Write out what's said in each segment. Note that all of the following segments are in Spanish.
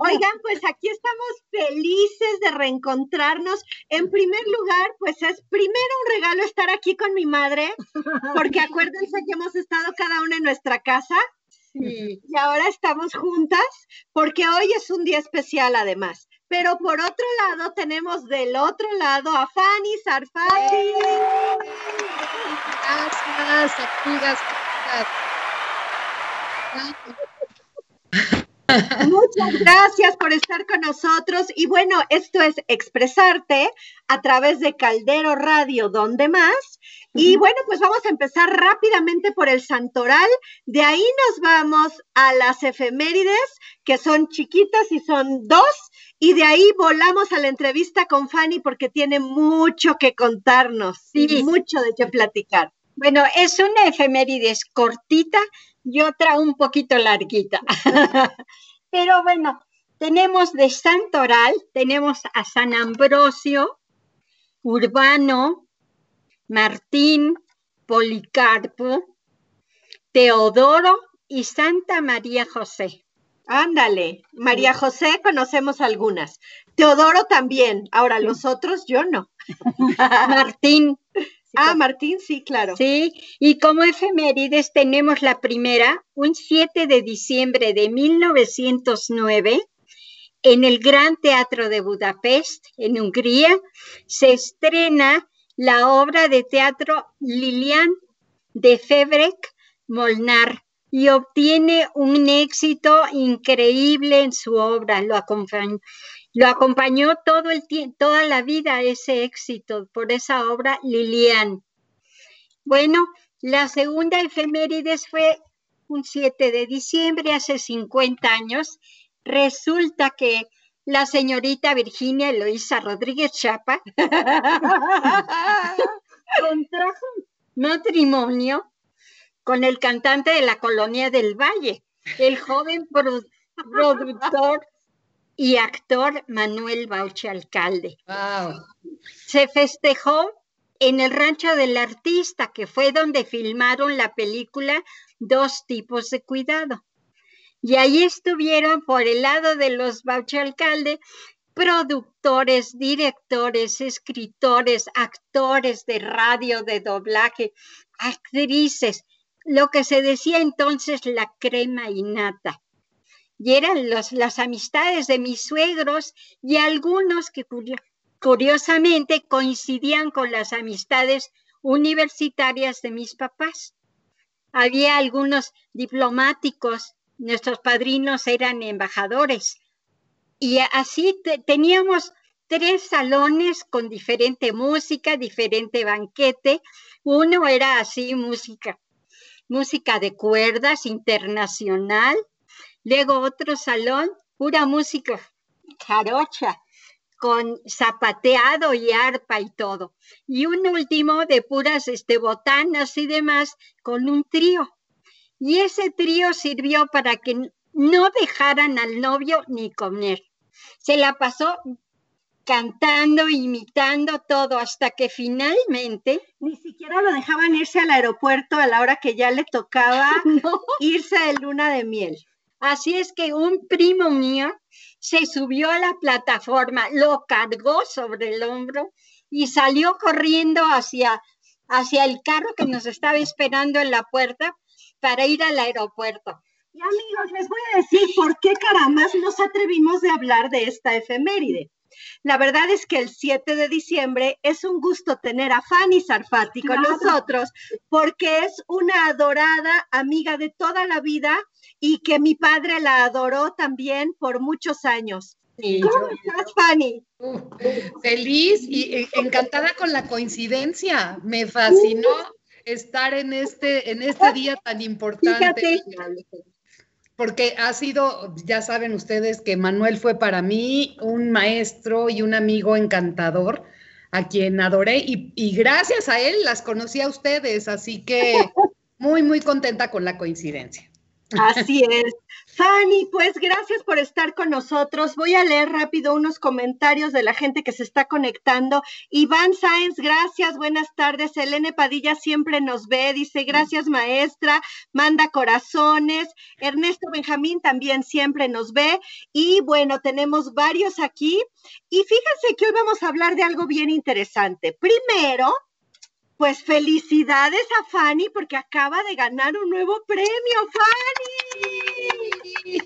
Oigan, pues aquí estamos felices de reencontrarnos. En primer lugar, pues es primero un regalo estar aquí con mi madre, porque acuérdense que hemos estado cada una en nuestra casa. Y ahora estamos juntas, porque hoy es un día especial además. Pero por otro lado, tenemos del otro lado a Fanny Sarfati. Gracias, amigas. Muchas gracias por estar con nosotros. Y bueno, esto es Expresarte a través de Caldero Radio, donde más. Y bueno, pues vamos a empezar rápidamente por el santoral. De ahí nos vamos a las efemérides, que son chiquitas y son dos. Y de ahí volamos a la entrevista con Fanny porque tiene mucho que contarnos y mucho de qué platicar. Bueno, es una efemérides cortita y otra un poquito larguita. Pero bueno, tenemos de Santoral, tenemos a San Ambrosio, Urbano, Martín, Policarpo, Teodoro y Santa María José. Ándale, María José conocemos algunas. Teodoro también. Ahora, los otros yo no. Martín, Ah, Martín, sí, claro. Sí, y como efemérides tenemos la primera, un 7 de diciembre de 1909, en el Gran Teatro de Budapest, en Hungría, se estrena la obra de teatro Lilian de Febrek Molnar y obtiene un éxito increíble en su obra. Lo acompañó, lo acompañó todo el toda la vida ese éxito por esa obra Lilian. Bueno, la segunda efemérides fue un 7 de diciembre, hace 50 años. Resulta que la señorita Virginia Eloísa Rodríguez Chapa contrajo matrimonio con el cantante de la colonia del Valle, el joven productor y actor Manuel Bauche Alcalde. Se festejó en el rancho del artista, que fue donde filmaron la película Dos tipos de cuidado. Y ahí estuvieron por el lado de los Bauche Alcalde productores, directores, escritores, actores de radio, de doblaje, actrices, lo que se decía entonces la crema innata y eran las amistades de mis suegros y algunos que curiosamente coincidían con las amistades universitarias de mis papás. Había algunos diplomáticos, nuestros padrinos eran embajadores y así teníamos tres salones con diferente música, diferente banquete. Uno era así música, música de cuerdas internacional, Luego otro salón, pura música jarocha, con zapateado y arpa y todo. Y un último de puras este, botanas y demás, con un trío. Y ese trío sirvió para que no dejaran al novio ni comer. Se la pasó cantando, imitando todo, hasta que finalmente... Ni siquiera lo dejaban irse al aeropuerto a la hora que ya le tocaba irse de luna de miel. Así es que un primo mío se subió a la plataforma, lo cargó sobre el hombro y salió corriendo hacia, hacia el carro que nos estaba esperando en la puerta para ir al aeropuerto. Y amigos, les voy a decir por qué caramba nos atrevimos de hablar de esta efeméride. La verdad es que el 7 de diciembre es un gusto tener a Fanny Sarfati con nosotros porque es una adorada amiga de toda la vida y que mi padre la adoró también por muchos años. ¿Cómo estás, Fanny? feliz y e, encantada con la coincidencia. Me fascinó estar en este, en este día tan importante. Porque ha sido, ya saben ustedes que Manuel fue para mí un maestro y un amigo encantador a quien adoré y, gracias a él las conocí a ustedes, así que muy, muy contenta con la coincidencia. Así es. Fanny, pues gracias por estar con nosotros. Voy a leer rápido unos comentarios de la gente que se está conectando. Iván Sáenz, gracias, buenas tardes. Elene Padilla siempre nos ve, dice gracias maestra, manda corazones. Ernesto Benjamín también siempre nos ve. Y bueno, tenemos varios aquí. Y fíjense que hoy vamos a hablar de algo bien interesante. Primero, pues felicidades a Fanny porque acaba de ganar un nuevo premio, Fanny.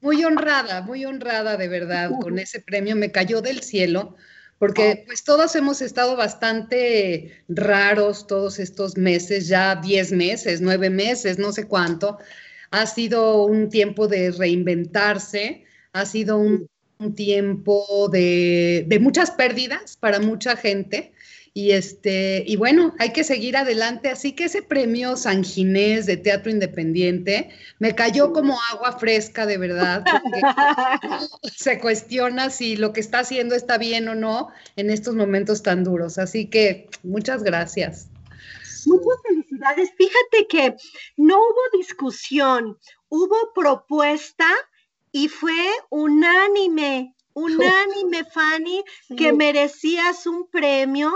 Muy honrada, muy honrada de verdad con ese premio. Me cayó del cielo porque pues todos hemos estado bastante raros todos estos meses, ya 10 meses, 9 meses, no sé cuánto. Ha sido un tiempo de reinventarse, ha sido un, tiempo de, de muchas pérdidas para mucha gente y, este, y bueno, hay que seguir adelante. Así que ese premio San Ginés de Teatro Independiente me cayó como agua fresca, de verdad. se cuestiona si lo que está haciendo está bien o no en estos momentos tan duros. Así que muchas gracias. Muchas felicidades. Fíjate que no hubo discusión, hubo propuesta y fue unánime unánime, Fanny, que merecías un premio.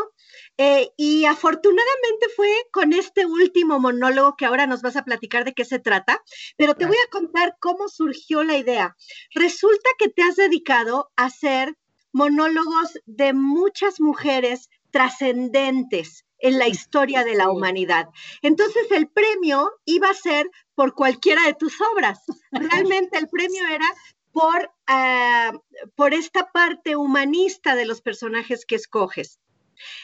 Eh, y afortunadamente fue con este último monólogo que ahora nos vas a platicar de qué se trata, pero te voy a contar cómo surgió la idea. Resulta que te has dedicado a hacer monólogos de muchas mujeres trascendentes en la historia de la humanidad. Entonces el premio iba a ser por cualquiera de tus obras. Realmente el premio era por, ah, por esta parte humanista de los personajes que escoges.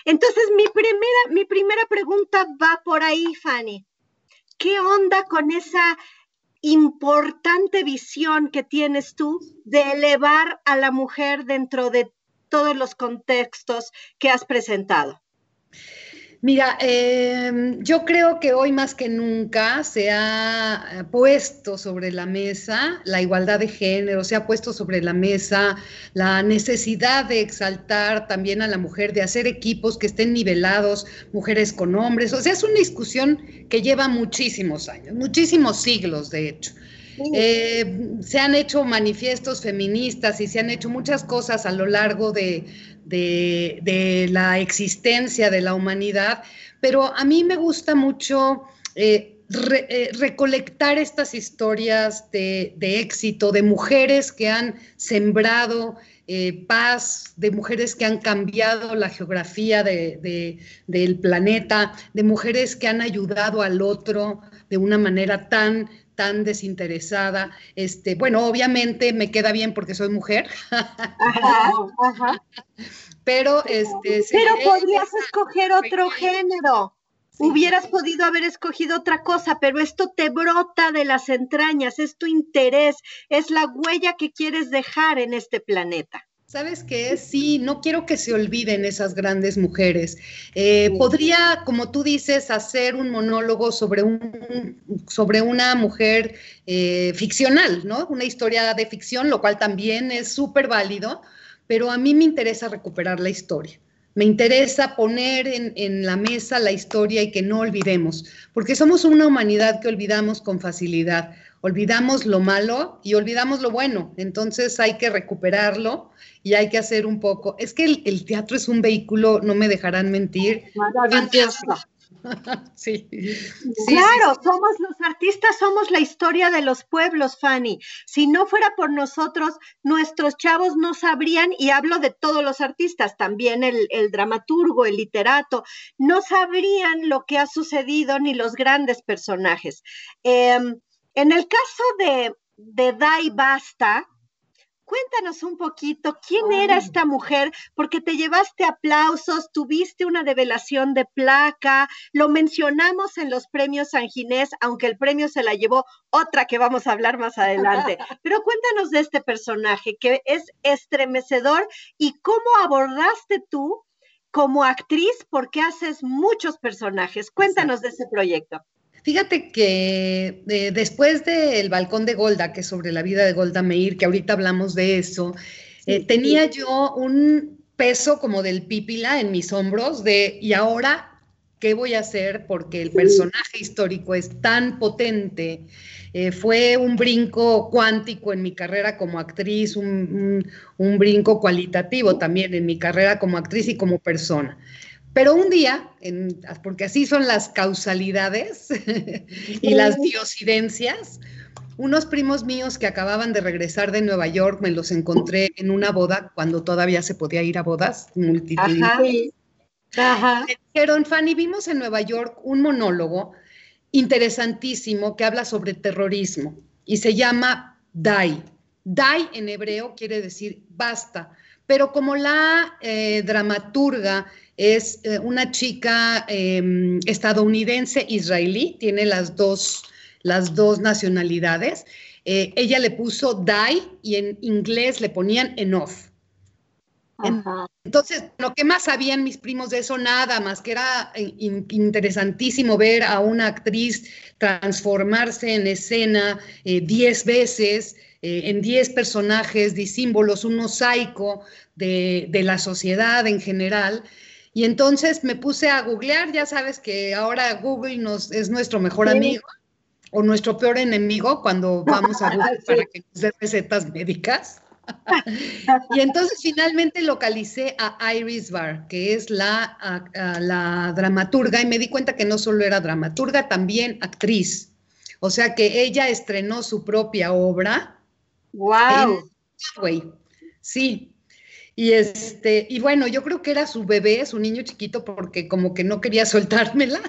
Entonces, mi primera, mi primera pregunta va por ahí, Fanny. ¿Qué onda con esa importante visión que tienes tú de elevar a la mujer dentro de todos los contextos que has presentado? Mira, em, yo creo que hoy más que nunca se ha eh, puesto sobre la mesa la igualdad de género, se ha puesto sobre la mesa la necesidad de exaltar también a la mujer, de hacer equipos que estén nivelados, mujeres con hombres. O sea, es una discusión que lleva muchísimos años, muchísimos siglos, de hecho. Eh, se han hecho manifiestos feministas y se han hecho muchas cosas a lo largo de, la existencia de la humanidad, pero a mí me gusta mucho eh, eh, recolectar estas historias de, éxito, de mujeres que han sembrado paz, de mujeres que han cambiado la geografía del planeta, de mujeres que han ayudado al otro de una manera tan tan desinteresada. Este, bueno, obviamente me queda bien porque soy mujer. Pero este Pero podrías escoger otro género. Hubieras podido haber escogido otra cosa, pero esto te brota de las entrañas, es tu interés, es la huella que quieres dejar en este planeta. ¿Sabes qué? Sí, no quiero que se olviden esas grandes mujeres. Eh, podría, como tú dices, hacer un monólogo sobre, un, sobre una mujer eh, ficcional, ¿no? Una historia de ficción, lo cual también es súper válido, pero a mí me interesa recuperar la historia. Me interesa poner en, en, la mesa la historia y que no olvidemos, porque somos una humanidad que olvidamos con facilidad olvidamos lo malo y olvidamos lo bueno. Entonces hay que recuperarlo y hay que hacer un poco. Es que el, teatro es un vehículo, no me dejarán mentir. sí. Claro, somos los artistas, somos la historia de los pueblos, Fanny. Si no fuera por nosotros, nuestros chavos no sabrían, y hablo de todos los artistas, también el, dramaturgo, el literato, no sabrían lo que ha sucedido ni los grandes personajes. Em, en el caso de, de Dai Basta, cuéntanos un poquito quién era esta mujer, porque te llevaste aplausos, tuviste una revelación de placa, lo mencionamos en los premios San Ginés, aunque el premio se la llevó otra que vamos a hablar más adelante. Pero cuéntanos de este personaje que es estremecedor y cómo abordaste tú como actriz, porque haces muchos personajes. Cuéntanos de ese proyecto. Fíjate que eh, después del balcón de Golda, que es sobre la vida de Golda Meir, que ahorita hablamos de eso, eh, tenía yo un peso como del pípila en mis hombros de, y ahora, ¿qué voy a hacer? Porque el personaje histórico es tan potente. Eh, fue un brinco cuántico en mi carrera como actriz, un, brinco cualitativo también en mi carrera como actriz y como persona. Pero un día, porque así son las causalidades y las diosidencias, unos primos míos que acababan de regresar de Nueva York me los encontré en una boda cuando todavía se podía ir a bodas multitudinarias. Ajá. Me dijeron, Fanny, vimos en Nueva York un monólogo interesantísimo que habla sobre terrorismo y se llama Dai. Dai en hebreo quiere decir basta, pero como la eh, dramaturga es eh, una chica em, estadounidense israelí, tiene las dos, las dos nacionalidades, eh, ella le puso Dai y en inglés le ponían enough. Entonces, lo que más sabían mis primos de eso, nada más que era eh, interesantísimo ver a una actriz transformarse en escena eh, diez veces, eh, en diez personajes disímbolos, un mosaico de, la sociedad en general. Y entonces me puse a googlear, ya sabes que ahora Google nos, es nuestro mejor amigo o nuestro peor enemigo cuando vamos a Google para que nos dé recetas médicas y entonces finalmente localicé a Iris Barr, que es la, la dramaturga, y me di cuenta que no solo era dramaturga, también actriz. O sea que ella estrenó su propia obra. ¡Wow! Sí. Y este, y bueno, yo creo que era su bebé, su niño chiquito, porque como que no quería soltármela.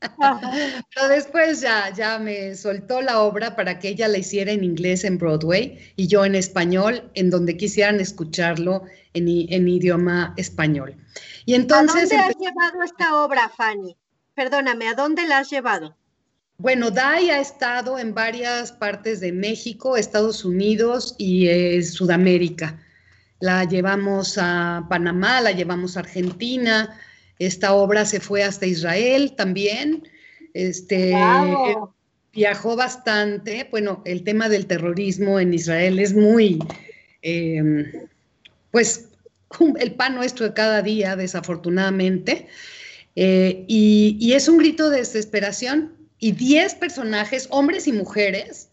Pero después ya, ya me soltó la obra para que ella la hiciera en inglés en Broadway y yo en español, en donde quisieran escucharlo en, idioma español. Y entonces, ¿A dónde has llevado esta obra, Fanny? Perdóname, ¿a dónde la has llevado? Bueno, Dai ha estado en varias partes de México, Estados Unidos y eh, Sudamérica. La llevamos a Panamá, la llevamos a Argentina, esta obra se fue hasta Israel también. Este, Viajó bastante. Bueno, el tema del terrorismo en Israel es muy, em, pues, el pan nuestro de cada día, desafortunadamente. Eh, y, y, es un grito de desesperación. Y 10 personajes, hombres y mujeres,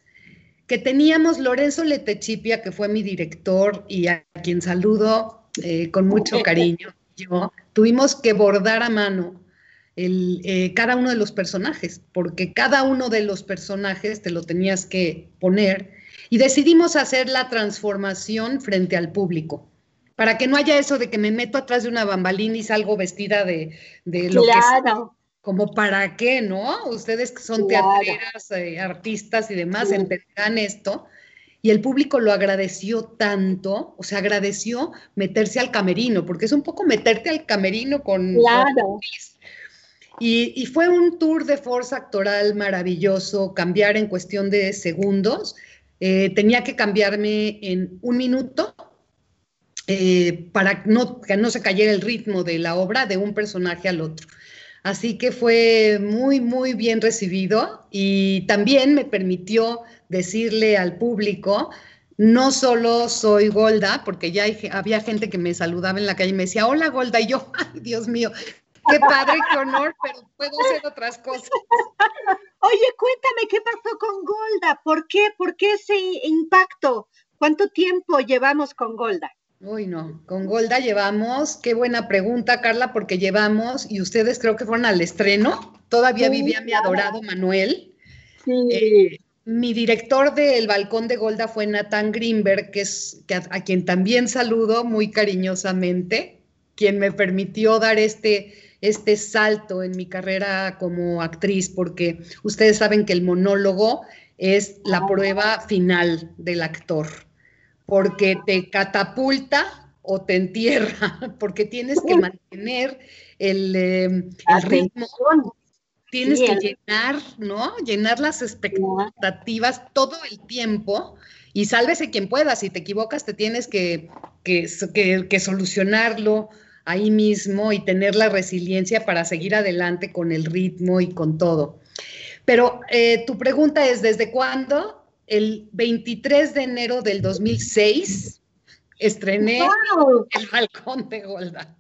que teníamos Lorenzo Letechipia, que fue mi director y a quien saludo eh, con mucho cariño. Yo, tuvimos que bordar a mano el, eh, cada uno de los personajes, porque cada uno de los personajes te lo tenías que poner y decidimos hacer la transformación frente al público, para que no haya eso de que me meto atrás de una bambalina y salgo vestida de, lo que es. Como para qué, ¿no? Ustedes que son teatreras, eh, artistas y demás, entenderán esto y el público lo agradeció tanto, o sea, agradeció meterse al camerino, porque es un poco meterte al camerino con... Claro. y, fue un tour de fuerza actoral maravilloso, cambiar en cuestión de segundos. Eh, tenía que cambiarme en un minuto eh, para no, que no se cayera el ritmo de la obra de un personaje al otro. Así que fue muy, muy bien recibido y también me permitió decirle al público, no solo soy Golda, porque ya había gente que me saludaba en la calle y me decía, hola Golda, y yo, ay Dios mío, qué padre, qué honor, pero puedo hacer otras cosas. Oye, cuéntame, ¿qué pasó con Golda? ¿Por qué? ¿Por qué ese impacto? ¿Cuánto tiempo llevamos con Golda? Uy, no, con Golda llevamos, qué buena pregunta, Carla, porque llevamos, y ustedes creo que fueron al estreno, todavía vivía mi adorado Manuel. Sí. Eh, mi director del Balcón de Golda fue Nathan Greenberg, que es a, quien también saludo muy cariñosamente, quien me permitió dar este, este salto en mi carrera como actriz, porque ustedes saben que el monólogo es la ah. prueba final del actor, porque te catapulta o te entierra, porque tienes que mantener el, eh, el ritmo tienes que llenar, ¿no? Llenar las expectativas todo el tiempo y sálvese quien pueda. Si te equivocas, te tienes que, que, solucionarlo ahí mismo y tener la resiliencia para seguir adelante con el ritmo y con todo. Pero eh, tu pregunta es, ¿desde cuándo? El 23 de enero del 2006 estrené El Balcón de Golda.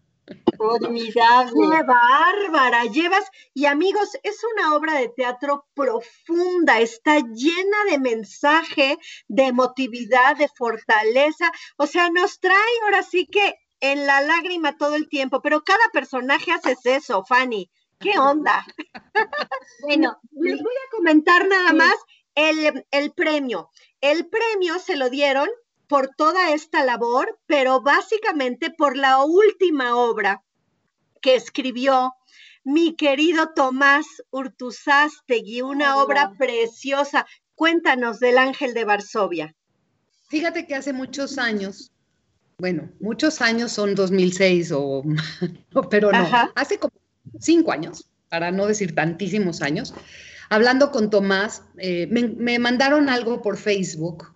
Formidable. Qué bárbara, llevas, y amigos, es una obra de teatro profunda, está llena de mensaje, de emotividad, de fortaleza, o sea, nos trae ahora sí que en la lágrima todo el tiempo, pero cada personaje hace eso, Fanny. ¿Qué onda? bueno, les voy a comentar nada más el, el premio. El premio se lo dieron por toda esta labor, pero básicamente por la última obra que escribió mi querido Tomás Urtuzástegui, una obra preciosa. Cuéntanos del Ángel de Varsovia. Fíjate que hace muchos años, bueno, muchos años son 2006 o, pero no, hace como cinco años, para no decir tantísimos años, hablando con Tomás, eh, me, me mandaron algo por Facebook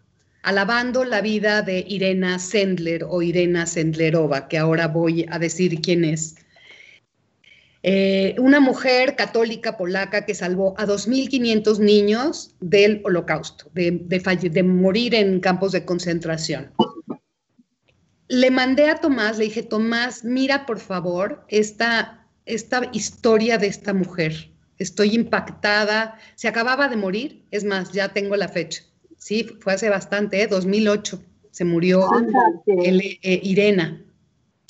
alabando la vida de Irena Sendler o Irena Sendlerova, que ahora voy a decir quién es. Eh, una mujer católica polaca que salvó a 2.500 niños del holocausto, de, de, morir en campos de concentración. Le mandé a Tomás, le dije, Tomás, mira por favor esta, esta historia de esta mujer. Estoy impactada. Se acababa de morir, es más, ya tengo la fecha. Sí, fue hace bastante, 2008. ¿eh? Se murió eh, Irena.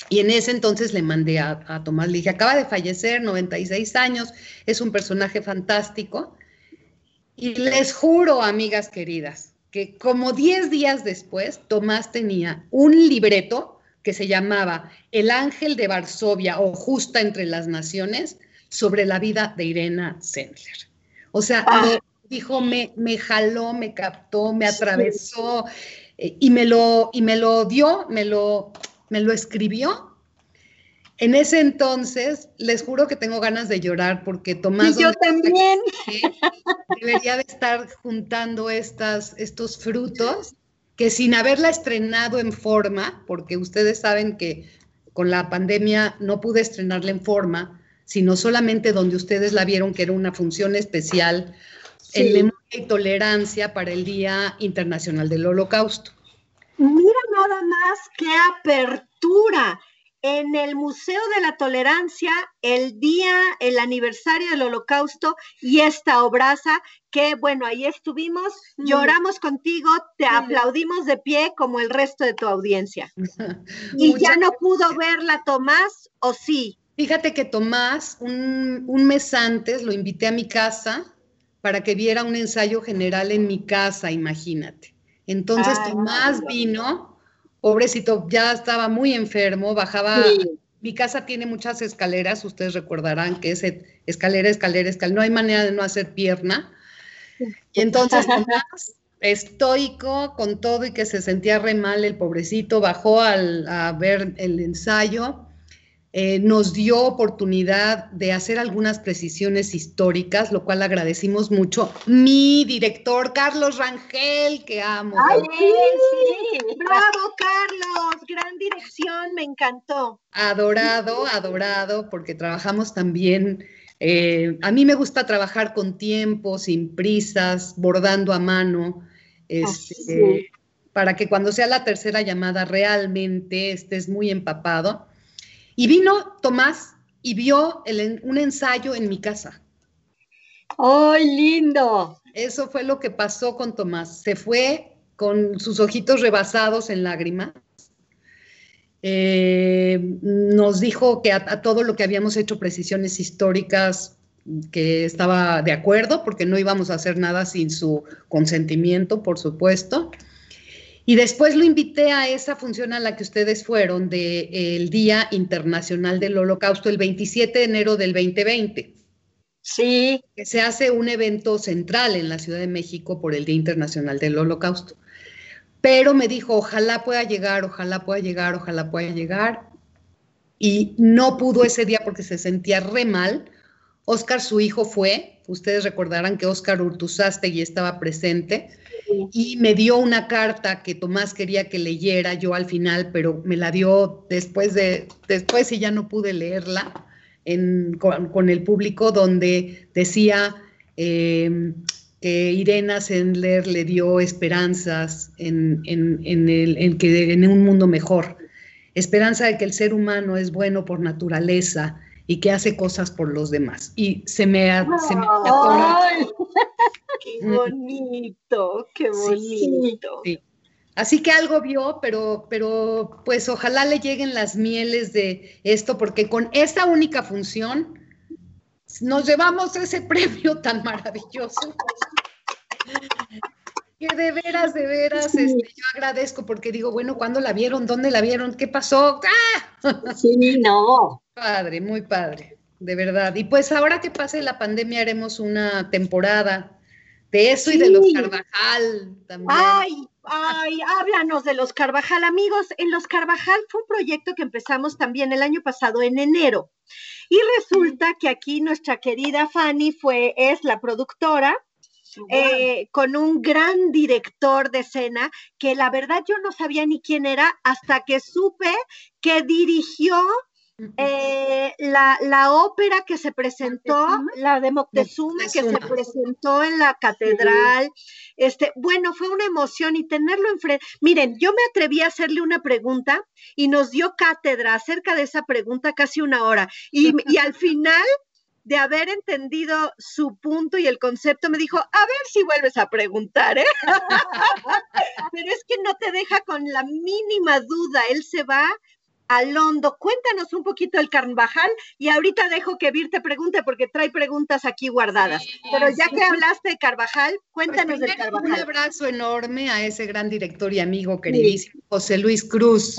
Y en ese entonces le mandé a, Tomás, le dije, acaba de fallecer, 96 años, es un personaje fantástico. Y les juro, amigas queridas, que como 10 días después, Tomás tenía un libreto que se llamaba El Ángel de Varsovia o Justa entre las Naciones sobre la vida de Irena Sendler. O sea, ah. dijo, me, me jaló, me captó, me atravesó eh, y, me lo, y me lo dio, me lo, me lo escribió. En ese entonces, les juro que tengo ganas de llorar porque Tomás... Y yo también. Debería de estar juntando estas, estos frutos que sin haberla estrenado en forma, porque ustedes saben que con la pandemia no pude estrenarla en forma, sino solamente donde ustedes la vieron que era una función especial en memoria y tolerancia para el Día Internacional del Holocausto. Mira nada más qué apertura. En el Museo de la Tolerancia, el día, el aniversario del Holocausto y esta obraza, que bueno, ahí estuvimos, lloramos contigo, te aplaudimos de pie como el resto de tu audiencia. y ya no pudo verla Tomás, ¿o sí? Fíjate que Tomás, un, un mes antes, lo invité a mi casa para que viera un ensayo general en mi casa, imagínate. Entonces Tomás vino, pobrecito, ya estaba muy enfermo, bajaba. Mi casa tiene muchas escaleras, ustedes recordarán que es escalera, escalera, escalera, no hay manera de no hacer pierna. Y entonces Tomás, estoico con todo y que se sentía re mal, el pobrecito, bajó al, a ver el ensayo eh, nos dio oportunidad de hacer algunas precisiones históricas, lo cual agradecimos mucho. Mi director, Carlos Rangel, que amo. ¡Ay, sí! ¡Bravo, Carlos! Gran dirección, me encantó. Adorado, adorado, porque trabajamos también. Eh, a mí me gusta trabajar con tiempo, sin prisas, bordando a mano, este, para que cuando sea la tercera llamada realmente estés muy empapado. Y vino Tomás y vio un ensayo en mi casa. ¡Ay, lindo! Eso fue lo que pasó con Tomás. Se fue con sus ojitos rebasados en lágrimas. Eh, nos dijo que a, todo lo que habíamos hecho precisiones históricas, que estaba de acuerdo, porque no íbamos a hacer nada sin su consentimiento, por supuesto. Y después lo invité a esa función a la que ustedes fueron del Día Internacional del Holocausto, el 27 de enero del 2020. Sí. Que se hace un evento central en la Ciudad de México por el Día Internacional del Holocausto. Pero me dijo, ojalá pueda llegar, ojalá pueda llegar, ojalá pueda llegar. Y no pudo ese día porque se sentía re mal. Oscar, su hijo, fue. Ustedes recordarán que Oscar Urtuzástegui estaba presente y me dio una carta que Tomás quería que leyera yo al final, pero me la dio después de, después y ya no pude leerla con, el público, donde decía em, que Irena Sendler le dio esperanzas en, el, que, en un mundo mejor. esperanza de que el ser humano es bueno por naturaleza y que hace cosas por los demás. Y se me, se me ¡Qué bonito! ¡Qué bonito! Así que algo vio, pero, pero pues ojalá le lleguen las mieles de esto, porque con esta única función nos llevamos ese premio tan maravilloso. Que de veras, de veras, este, yo agradezco porque digo, bueno, ¿cuándo la vieron? ¿Dónde la vieron? ¿Qué pasó? ¡Ah! Sí, no. Padre, muy padre, de verdad. Y pues ahora que pase la pandemia haremos una temporada de eso y de los Carvajal también. Ay, ay, háblanos de los Carvajal, amigos. En los Carvajal fue un proyecto que empezamos también el año pasado, en enero. Y resulta que aquí nuestra querida Fanny fue, es la productora eh, con un gran director de escena que la verdad yo no sabía ni quién era hasta que supe que dirigió eh, la, la, ópera que se presentó, la de Moctezuma, que se presentó en la catedral, este, bueno, fue una emoción y tenerlo enfrente. Miren, yo me atreví a hacerle una pregunta y nos dio cátedra acerca de esa pregunta casi una hora. Y, y al final de haber entendido su punto y el concepto, me dijo, a ver si vuelves a preguntar, ¿eh? Pero es que no te deja con la mínima duda, él se va Alondo. Cuéntanos un poquito el Carvajal y ahorita dejo que Vir te pregunte porque trae preguntas aquí guardadas. Pero ya que hablaste de Carvajal, cuéntanos del Carvajal. Un abrazo enorme a ese gran director y amigo queridísimo, José Luis Cruz.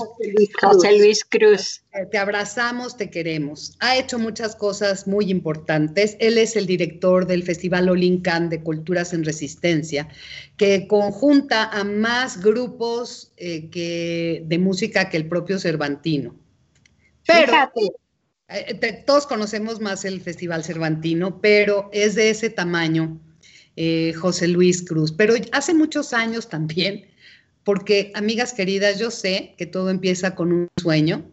José Luis Cruz. Te abrazamos, te queremos. Ha hecho muchas cosas muy importantes. Él es el director del Festival Olincan de Culturas en Resistencia, que conjunta a más grupos eh, que, de música que el propio Cervantino. Pero eh, todos conocemos más el Festival Cervantino, pero es de ese tamaño eh, José Luis Cruz. Pero hace muchos años también, porque amigas queridas, yo sé que todo empieza con un sueño.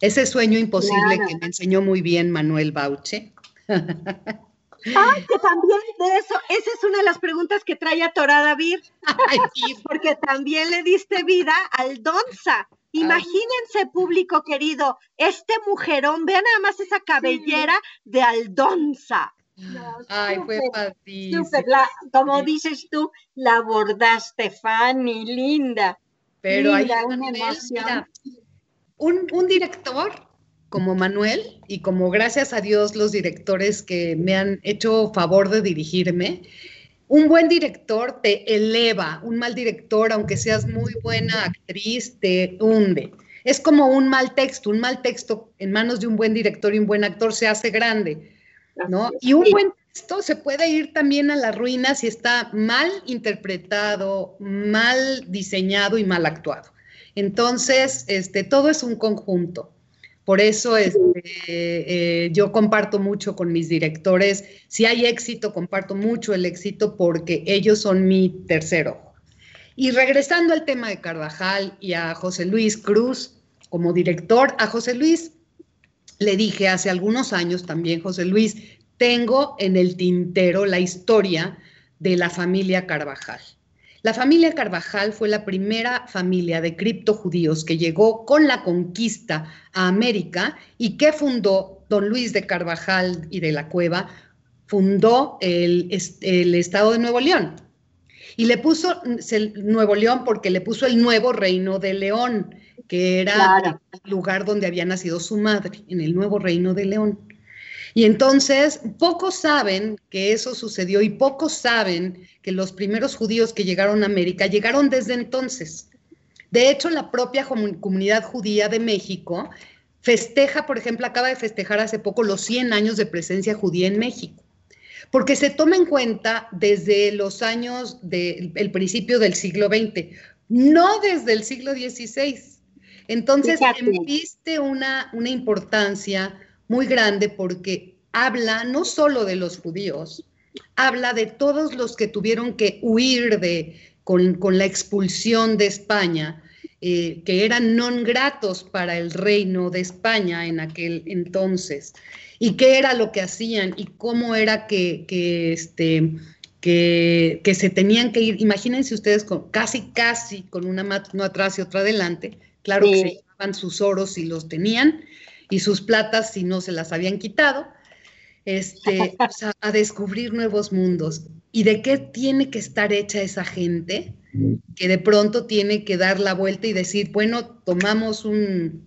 Ese sueño imposible que me enseñó muy bien Manuel Bauche. Ay, que también de eso, esa es una de las preguntas que trae a Torada Vir, porque también le diste vida al Donza. Imagínense, público querido, este mujerón, vean nada más esa cabellera de Aldonza. Ay, fue padrísimo. como dices tú, la abordaste, Fanny, linda. Pero hay una emoción. Un, un director como Manuel y como gracias a Dios los directores que me han hecho favor de dirigirme, un buen director te eleva, un mal director, aunque seas muy buena actriz, te hunde. Es como un mal texto, un mal texto en manos de un buen director y un buen actor se hace grande, ¿no? Y un buen texto se puede ir también a la ruina si está mal interpretado, mal diseñado y mal actuado. Entonces, este, todo es un conjunto. Por eso este, eh, yo comparto mucho con mis directores. Si hay éxito, comparto mucho el éxito porque ellos son mi tercero. Y regresando al tema de Carvajal y a José Luis Cruz como director, a José Luis le dije hace algunos años también, José Luis, tengo en el tintero la historia de la familia Carvajal. La familia Carvajal fue la primera familia de criptojudíos que llegó con la conquista a América y que fundó don Luis de Carvajal y de la Cueva, fundó el, estado de Nuevo León. Y le puso el Nuevo León porque le puso el nuevo reino de León, que era el lugar donde había nacido su madre, en el nuevo reino de León. Y entonces, pocos saben que eso sucedió y pocos saben que los primeros judíos que llegaron a América llegaron desde entonces. De hecho, la propia comunidad judía de México festeja, por ejemplo, acaba de festejar hace poco los 100 años de presencia judía en México, porque se toma en cuenta desde los años del principio del siglo XX, no desde el siglo XVI. Entonces, viste una, una importancia muy grande porque habla no solo de los judíos, habla de todos los que tuvieron que huir de, con, la expulsión de España, eh, que eran non gratos para el reino de España en aquel entonces, y qué era lo que hacían y cómo era que, este, que, que, se tenían que ir. Imagínense ustedes con, casi, casi con una mano atrás y otra adelante, claro que se sus oros si los tenían y sus platas si no se las habían quitado, este, a descubrir nuevos mundos. ¿Y de qué tiene que estar hecha esa gente? Que de pronto tiene que dar la vuelta y decir, bueno, tomamos un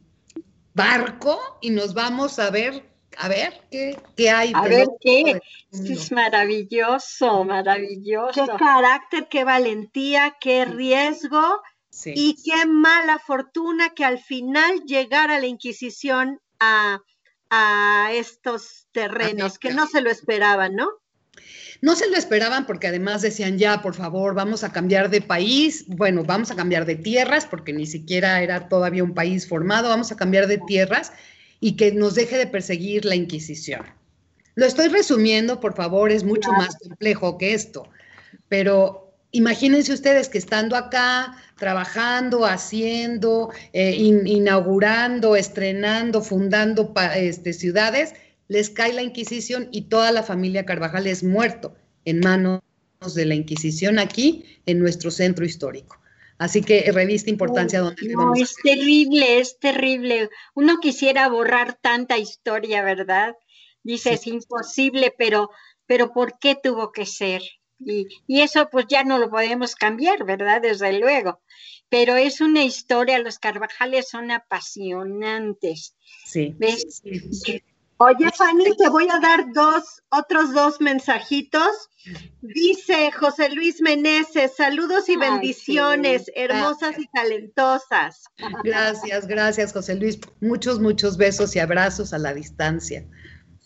barco y nos vamos a ver, a ver qué, qué hay. A ver qué. Es maravilloso, maravilloso. Qué carácter, qué valentía, qué riesgo. Y qué mala fortuna que al final llegara la Inquisición a, a estos terrenos, que no se lo esperaban, ¿no? No se lo esperaban porque además decían, ya, por favor, vamos a cambiar de país, bueno, vamos a cambiar de tierras, porque ni siquiera era todavía un país formado, vamos a cambiar de tierras y que nos deje de perseguir la Inquisición. Lo estoy resumiendo, por favor, es mucho más complejo que esto, pero imagínense ustedes que estando acá, trabajando, haciendo, eh, inaugurando, estrenando, fundando este, ciudades, les cae la Inquisición y toda la familia Carvajal es muerto en manos de la Inquisición aquí en nuestro centro histórico. Así que revista importancia donde no, es terrible, es terrible. Uno quisiera borrar tanta historia, ¿verdad? Dice, es imposible, pero, pero ¿por qué tuvo que ser? Y, y, eso pues ya no lo podemos cambiar, ¿verdad? Desde luego. Pero es una historia, los Carvajales son apasionantes. Sí. ¿Ves? Oye, Fanny, te voy a dar dos, otros dos mensajitos. Dice José Luis Meneses, saludos y bendiciones, hermosas y talentosas. Gracias, gracias, José Luis. Muchos, muchos besos y abrazos a la distancia.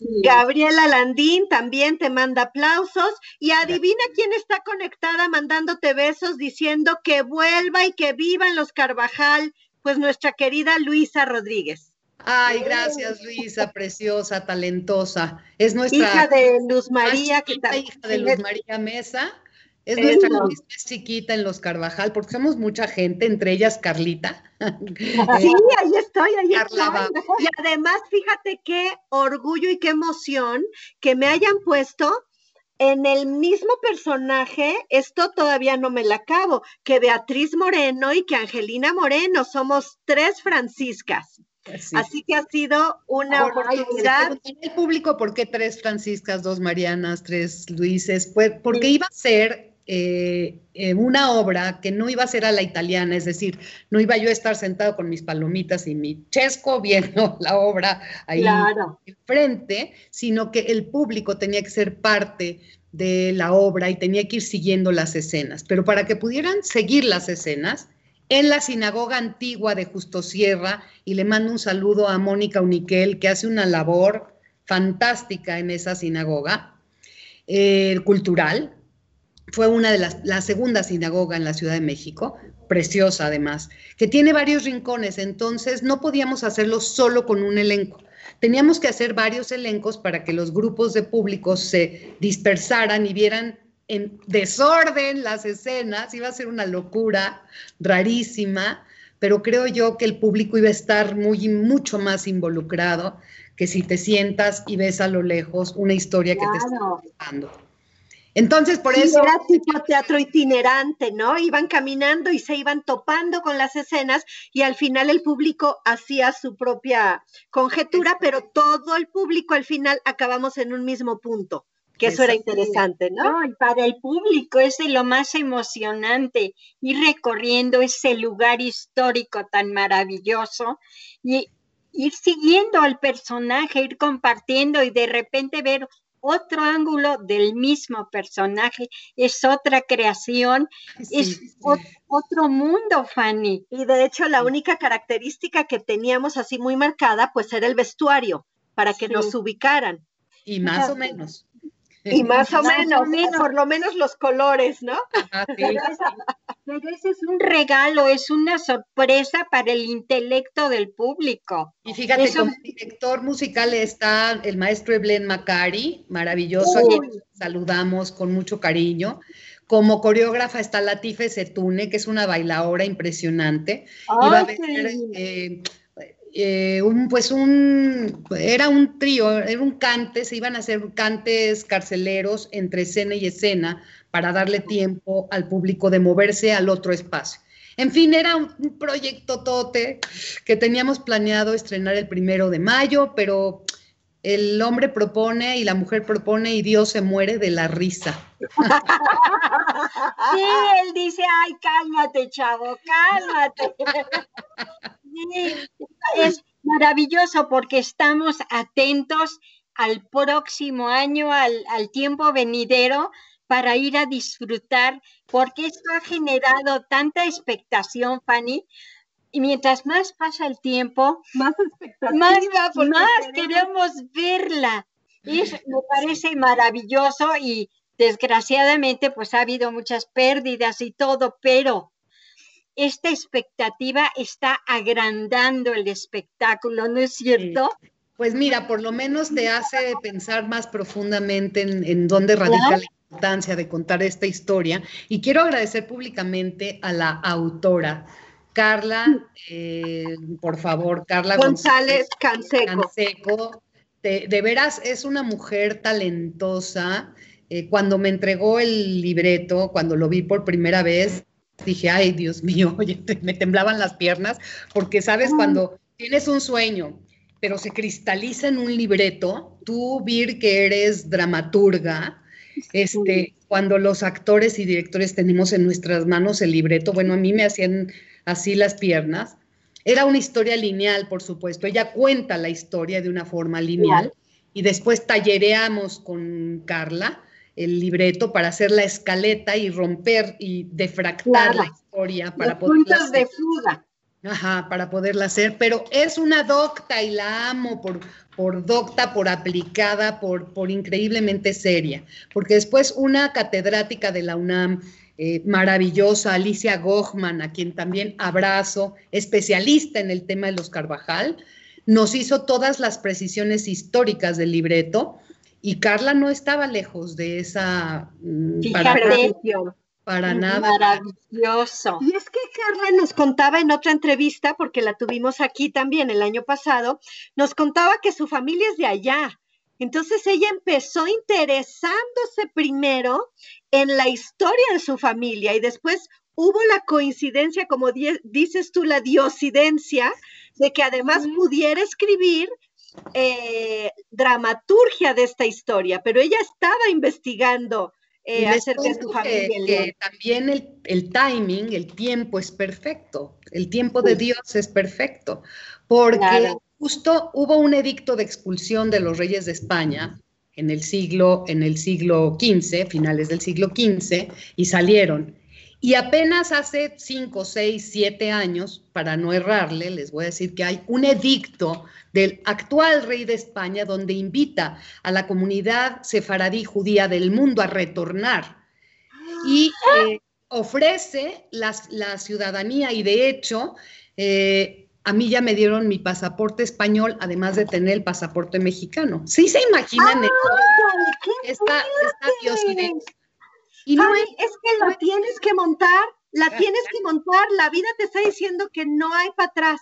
Gabriela Landín también te manda aplausos y adivina quién está conectada mandándote besos diciendo que vuelva y que vivan los Carvajal, pues nuestra querida Luisa Rodríguez. Ay, gracias Luisa, preciosa, talentosa. Es nuestra hija de Luz María, que también hija de Luz María Mesa. Es nuestra más chiquita en los Carvajal, porque somos mucha gente, entre ellas Carlita. Sí, ahí estoy, ahí estoy. Y además, fíjate qué orgullo y qué emoción que me hayan puesto en el mismo personaje, esto todavía no me la acabo, que Beatriz Moreno y que Angelina Moreno, somos tres Franciscas. Así que ha sido una oportunidad. el público por qué tres Franciscas, dos Marianas, tres Luises, pues porque iba a ser eh, eh, una obra que no iba a ser a la italiana, es decir, no iba yo a estar sentado con mis palomitas y mi chesco viendo la obra ahí enfrente, sino que el público tenía que ser parte de la obra y tenía que ir siguiendo las escenas. Pero para que pudieran seguir las escenas, en la sinagoga antigua de Justo Sierra y le mando un saludo a Mónica Uniquel, que hace una labor fantástica en esa sinagoga eh, cultural. Fue una de las, la segunda sinagoga en la Ciudad de México, preciosa además, que tiene varios rincones, entonces no podíamos hacerlo solo con un elenco. Teníamos que hacer varios elencos para que los grupos de públicos se dispersaran y vieran en desorden las escenas, iba a ser una locura rarísima, pero creo yo que el público iba a estar muy, mucho más involucrado que si te sientas y ves a lo lejos una historia que te está contando. Entonces, por eso. Era tipo teatro itinerante, ¿no? Iban caminando y se iban topando con las escenas y al final el público hacía su propia conjetura, pero todo el público al final acabamos en un mismo punto que eso era interesante, ¿no? Y para el público es de lo más emocionante, ir recorriendo ese lugar histórico tan maravilloso y ir siguiendo al personaje, ir compartiendo y de repente ver otro ángulo del mismo personaje, es otra creación, es otro mundo, Fanny. Y de hecho la única característica que teníamos así muy marcada, pues era el vestuario, para que nos ubicaran. Y más o menos. Y más o, menos, por lo menos los colores, ¿no? Pero ese es un regalo, es una sorpresa para el intelecto del público. Y fíjate, como director musical está el maestro Eblen Macari, maravilloso, saludamos con mucho cariño. Como coreógrafa está Latife Setune, que es una bailadora impresionante. y va a ver eh, un, pues un, era un trío, era un cante, se iban a hacer cantes carceleros entre escena y escena para darle tiempo al público de moverse al otro espacio. En fin, era un, proyecto tote que teníamos planeado estrenar el primero de mayo, pero el hombre propone y la mujer propone y Dios se muere de la risa. Sí, él dice, ay, cálmate, chavo, cálmate. es maravilloso porque estamos atentos al próximo año, al, al tiempo venidero, para ir a disfrutar, porque esto ha generado tanta expectación, Fanny, y mientras más pasa el tiempo, más más, más queremos verla. Es, me parece maravilloso y desgraciadamente pues ha habido muchas pérdidas y todo, pero esta expectativa está agrandando el espectáculo, ¿no es cierto? Pues mira, por lo menos te hace pensar más profundamente en, dónde radica la importancia de contar esta historia. Y quiero agradecer públicamente a la autora, Carla, eh, por favor, Carla González, Canseco. De, veras, es una mujer talentosa. Eh, cuando me entregó el libreto, cuando lo vi por primera vez, dije, ay, Dios mío, oye, me temblaban las piernas, porque sabes, cuando tienes un sueño, pero se cristaliza en un libreto, tú, Vir, que eres dramaturga, este, cuando los actores y directores tenemos en nuestras manos el libreto, bueno, a mí me hacían así las piernas. Era una historia lineal, por supuesto. Ella cuenta la historia de una forma lineal y después tallereamos con Carla el libreto para hacer la escaleta y romper y defractar la historia para poder puntos de fuga. Ajá, para poderla hacer, pero es una docta y la amo por, por docta, por aplicada, por, por increíblemente seria, porque después una catedrática de la UNAM eh, maravillosa, Alicia Gochman, a quien también abrazo, especialista en el tema de los Carvajal, nos hizo todas las precisiones históricas del libreto y Carla no estaba lejos de esa... Mm, para, para nada. Maravilloso. Y es que Carla nos contaba en otra entrevista, porque la tuvimos aquí también el año pasado, nos contaba que su familia es de allá. Entonces ella empezó interesándose primero en la historia de su familia y después hubo la coincidencia, como dices tú, la diosidencia, de que además pudiera escribir eh, dramaturgia de esta historia, pero ella estaba investigando eh, acerca de familia. también el, timing, el tiempo es perfecto, el tiempo de Dios es perfecto, porque justo hubo un edicto de expulsión de los reyes de España en el siglo, en el siglo XV, finales del siglo XV, y salieron. Y apenas hace cinco, seis, siete años, para no errarle, les voy a decir que hay un edicto del actual rey de España donde invita a la comunidad sefaradí judía del mundo a retornar. Y eh, ofrece la, ciudadanía y de hecho eh, a mí ya me dieron mi pasaporte español, además de tener el pasaporte mexicano. ¿Sí se imaginan esta, esta Y no es, que lo tienes que montar, la tienes que montar, la vida te está diciendo que no hay para atrás.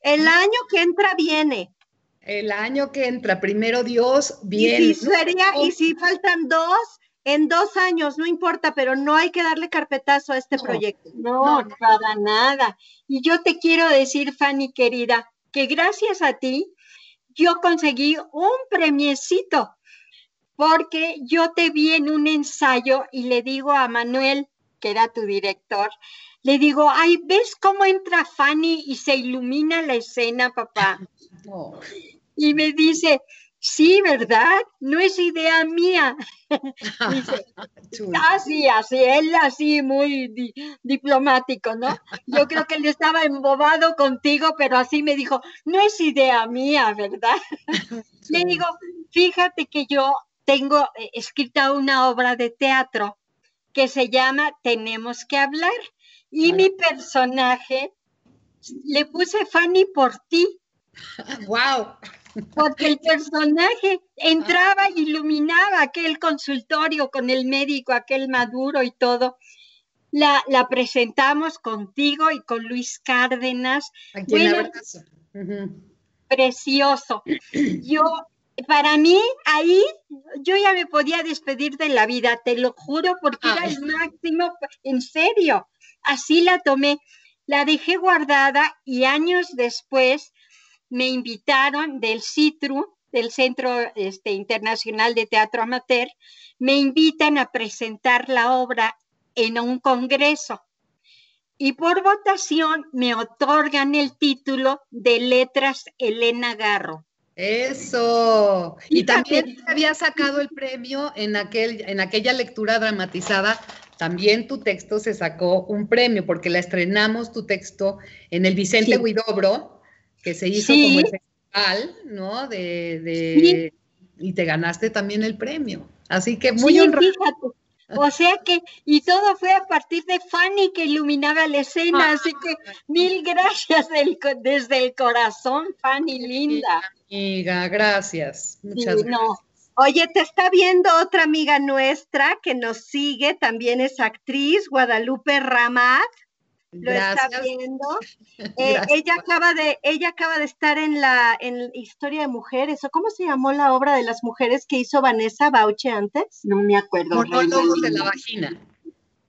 El año que entra viene. El año que entra, primero Dios viene. Y si, sería, y si faltan dos, en dos años, no importa, pero no hay que darle carpetazo a este proyecto. No, no, para nada. Y yo te quiero decir, Fanny querida, que gracias a ti yo conseguí un premiecito, porque yo te vi en un ensayo y le digo a Manuel, que era tu director, le digo, ay, ¿ves cómo entra Fanny y se ilumina la escena, papá? Y me dice, Sí, ¿verdad? No es idea mía. así, así, él así muy diplomático, ¿no? Yo creo que él estaba embobado contigo, pero así me dijo, no es idea mía, ¿verdad? Le digo, fíjate que yo tengo eh, escrita una obra de teatro que se llama Tenemos que hablar y mi personaje le puse Fanny por ti. ¡Wow! porque el personaje entraba y iluminaba aquel consultorio con el médico, aquel maduro y todo. La, la presentamos contigo y con Luis Cárdenas. Bueno, Precioso. Yo, para mí, ahí yo ya me podía despedir de la vida, te lo juro, porque era el máximo, en serio. así la tomé. La dejé guardada y años después me invitaron del CITRU, del Centro este, Internacional de Teatro Amateur, me invitan a presentar la obra en un congreso y por votación me otorgan el título de Letras Elena Garro. Eso. Y también había sacado el premio en, aquel, en aquella lectura dramatizada. También tu texto se sacó un premio porque la estrenamos tu texto en el Vicente Huidobro, que se hizo como el festival, ¿no? De, Y te ganaste también el premio. Así que muy honrado. O sea que, y todo fue a partir de Fanny que iluminaba la escena, así que mil gracias desde el corazón, Fanny linda. Amiga, gracias. Muchas gracias. Oye, te está viendo otra amiga nuestra que nos sigue, también es actriz, Guadalupe Ramat lo está viendo. Eh, ella acaba de, ella acaba de estar en la en Historia de Mujeres, o cómo se llamó la obra de las mujeres que hizo Vanessa Bauche antes, no me acuerdo. Monólogos de la vagina.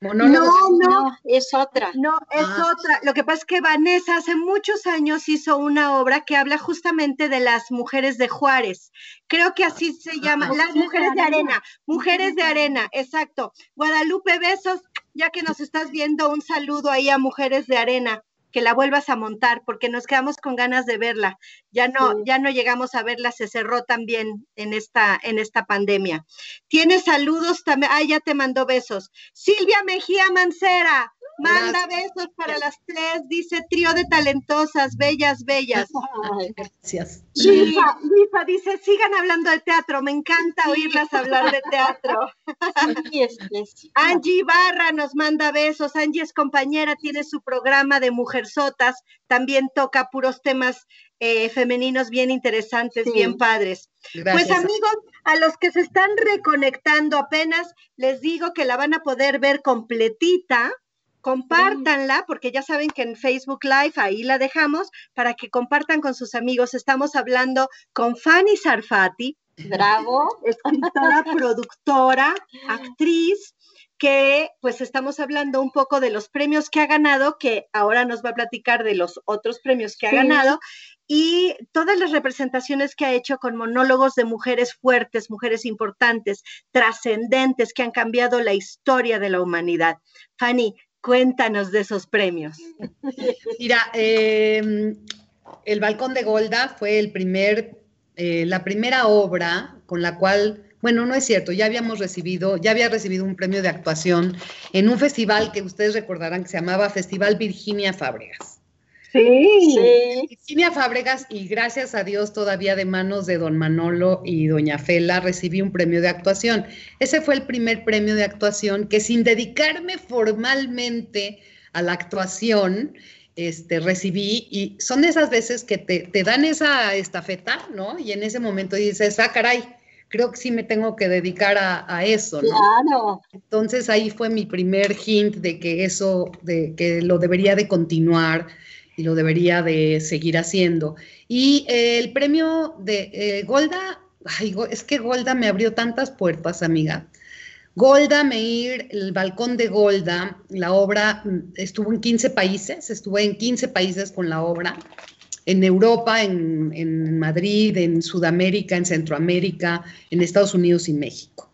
no, no, es otra. No, es ah. otra. Lo que pasa es que Vanessa hace muchos años hizo una obra que habla justamente de las mujeres de Juárez. Creo que así se llama, las mujeres de arena. Mujeres de arena, exacto. Guadalupe, besos ya que nos estás viendo, un saludo ahí a Mujeres de Arena, que la vuelvas a montar, porque nos quedamos con ganas de verla. Ya no, ya no llegamos a verla, se cerró también en esta, en esta pandemia. Tienes saludos también, ah, ya te mandó besos. Silvia Mejía Mancera, Manda besos para las tres, dice trío de talentosas, bellas, bellas. Gracias. Lisa, dice, sigan hablando de teatro, me encanta oírlas hablar de teatro. Angie Barra nos manda besos, Angie es compañera, tiene su programa de Mujerzotas, también toca puros temas eh, femeninos bien interesantes, bien padres. Pues amigos, a los que se están reconectando apenas, les digo que la van a poder ver completita compártanla, porque ya saben que en Facebook Live ahí la dejamos, para que compartan con sus amigos. Estamos hablando con Fanny Sarfati, bravo, escritora, productora, actriz, que pues estamos hablando un poco de los premios que ha ganado, que ahora nos va a platicar de los otros premios que ha ganado y todas las representaciones que ha hecho con monólogos de mujeres fuertes, mujeres importantes, trascendentes, que han cambiado la historia de la humanidad. Fanny, Cuéntanos de esos premios. Mira, em, El Balcón de Golda fue el primer, eh, la primera obra con la cual, bueno, no es cierto, ya habíamos recibido, ya había recibido un premio de actuación en un festival que ustedes recordarán que se llamaba Festival Virginia Fábregas. Sí. sí. Virginia Fábregas, y gracias a Dios todavía de manos de don Manolo y doña Fela, recibí un premio de actuación. Ese fue el primer premio de actuación que sin dedicarme formalmente a la actuación, este, recibí, y son esas veces que te, te dan esa estafeta, ¿no? Y en ese momento dices, ah, caray, creo que sí me tengo que dedicar a, a, eso, ¿no? Claro. Entonces ahí fue mi primer hint de que eso, de que lo debería de continuar y lo debería de seguir haciendo. Y eh, el premio de eh, Golda, es que Golda me abrió tantas puertas, amiga. Golda Meir, el balcón de Golda, la obra mm, estuvo en 15 países, estuve en 15 países con la obra, en Europa, en, en Madrid, en Sudamérica, en Centroamérica, en Estados Unidos y México.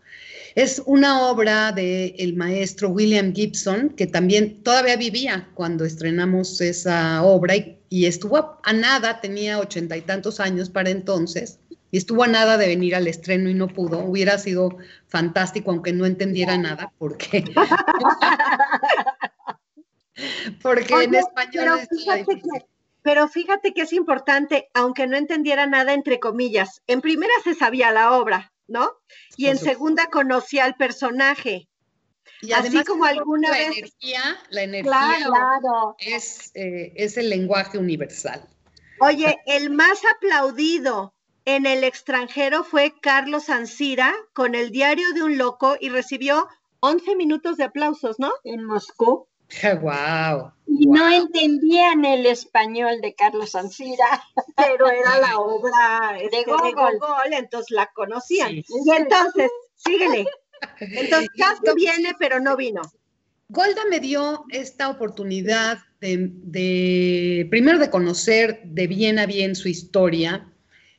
Es una obra del maestro William Gibson, que también todavía vivía cuando estrenamos esa obra y, estuvo a nada, tenía ochenta y tantos años para entonces, y estuvo a nada de venir al estreno y no pudo. Hubiera sido fantástico, aunque no entendiera nada, porque... porque en español pero fíjate que es importante, aunque no entendiera nada, entre comillas. En primera se sabía la obra, ¿no? Y en segunda conocía al personaje. Y Así como alguna la Energía, la energía Es, eh, es el lenguaje universal. Oye, el más aplaudido en el extranjero fue Carlos Ansira con el diario de un loco y recibió 11 minutos de aplausos, ¿no? En Moscú. ¡Wow! Y no entendían el español de Carlos Ansira, pero era la obra de, este, Gogol. entonces la conocían. Y entonces, síguele. Entonces, casi viene, pero no vino. Golda me dio esta oportunidad de, primero de conocer de bien a bien su historia.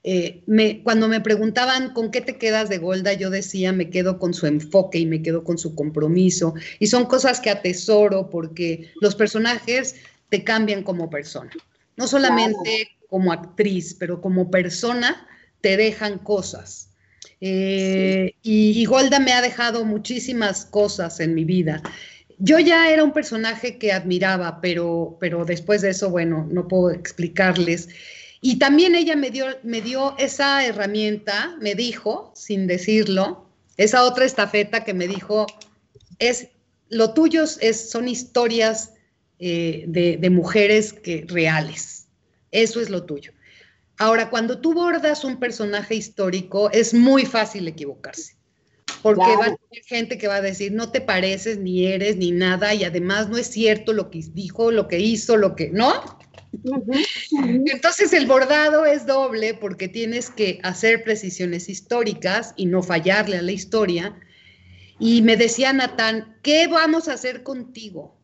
Eh, cuando me preguntaban con qué te quedas de Golda, yo decía, me quedo con su enfoque y me quedo con su compromiso. Y son cosas que atesoro porque los personajes te cambian como persona. No solamente como actriz, pero como persona te dejan cosas. Eh, y, Golda me ha dejado muchísimas cosas en mi vida. Yo ya era un personaje que admiraba, pero, pero después de eso, bueno, no puedo explicarles. Y también ella me dio, me dio esa herramienta, me dijo, sin decirlo, esa otra estafeta que me dijo, es, lo tuyo es, son historias eh, de, de, mujeres que, reales. Eso es lo tuyo. Ahora, cuando tú bordas un personaje histórico, es muy fácil equivocarse, porque va a haber gente que va a decir, no te pareces, ni eres, ni nada, y además no es cierto lo que dijo, lo que hizo, lo que, ¿no? Entonces el bordado es doble porque tienes que hacer precisiones históricas y no fallarle a la historia. Y me decía Natán, ¿qué vamos a hacer contigo?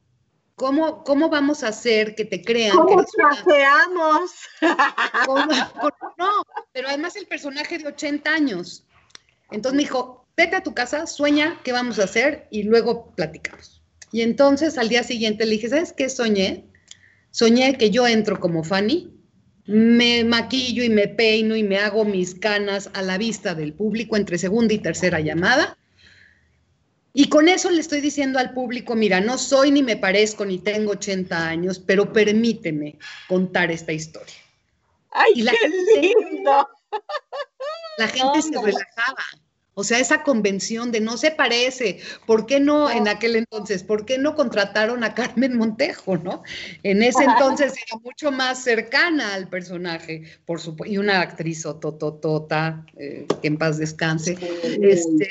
¿Cómo, ¿Cómo vamos a hacer que te crean? ¿Cómo trajeamos? No, pero además el personaje de 80 años. Entonces me dijo, vete a tu casa, sueña qué vamos a hacer y luego platicamos. Y entonces al día siguiente le dije, ¿sabes qué soñé? Soñé que yo entro como Fanny, me maquillo y me peino y me hago mis canas a la vista del público entre segunda y tercera llamada y con eso le estoy diciendo al público, mira, no soy ni me parezco ni tengo 80 años, pero permíteme contar esta historia. ¡Ay, la qué gente, lindo! La gente se relajaba. O sea, esa convención de no se parece, ¿por qué no, en aquel entonces, por qué no contrataron a Carmen Montejo, no? En ese entonces era mucho más cercana al personaje, por supuesto, y una actriz otototota, eh, que en paz descanse. Este,